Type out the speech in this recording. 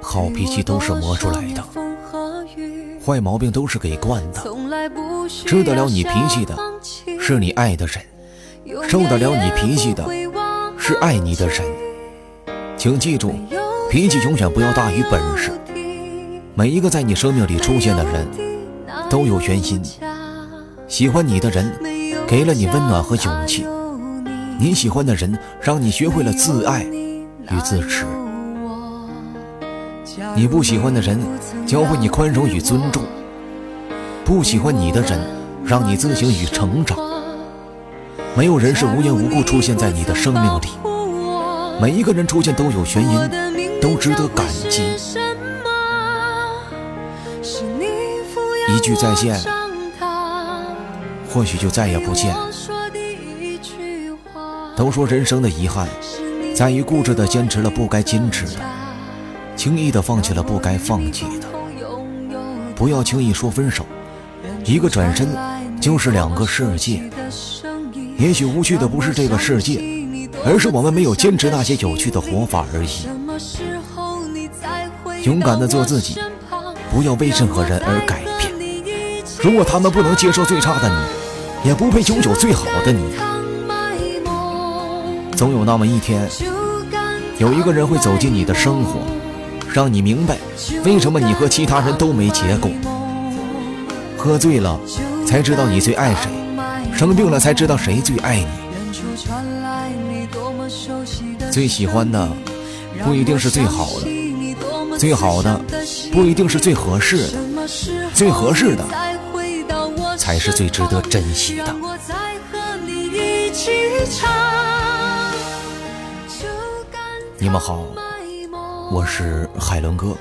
好脾气都是磨出来的，坏毛病都是给惯的。治得了你脾气的，是你爱的人；受得了你脾气的，是爱你的人。请记住，脾气永远不要大于本事。每一个在你生命里出现的人，都有原因。喜欢你的人，给了你温暖和勇气；你喜欢的人，让你学会了自爱与自持。你不喜欢的人，教会你宽容与尊重；不喜欢你的人，让你自省与成长。没有人是无缘无故出现在你的生命里，每一个人出现都有原因，都值得感激。一句再见，或许就再也不见。都说人生的遗憾，在于固执的坚持了不该坚持的。轻易的放弃了不该放弃的，不要轻易说分手。一个转身就是两个世界。也许无趣的不是这个世界，而是我们没有坚持那些有趣的活法而已。勇敢的做自己，不要为任何人而改变。如果他们不能接受最差的你，也不配拥有最好的你。总有那么一天，有一个人会走进你的生活。让你明白，为什么你和其他人都没结果。喝醉了，才知道你最爱谁；生病了，才知道谁最爱你。最喜欢的，不一定是最好的；最好的，不一定是最合适的；最合适的，才是最值得珍惜的。你们好。我是海伦哥，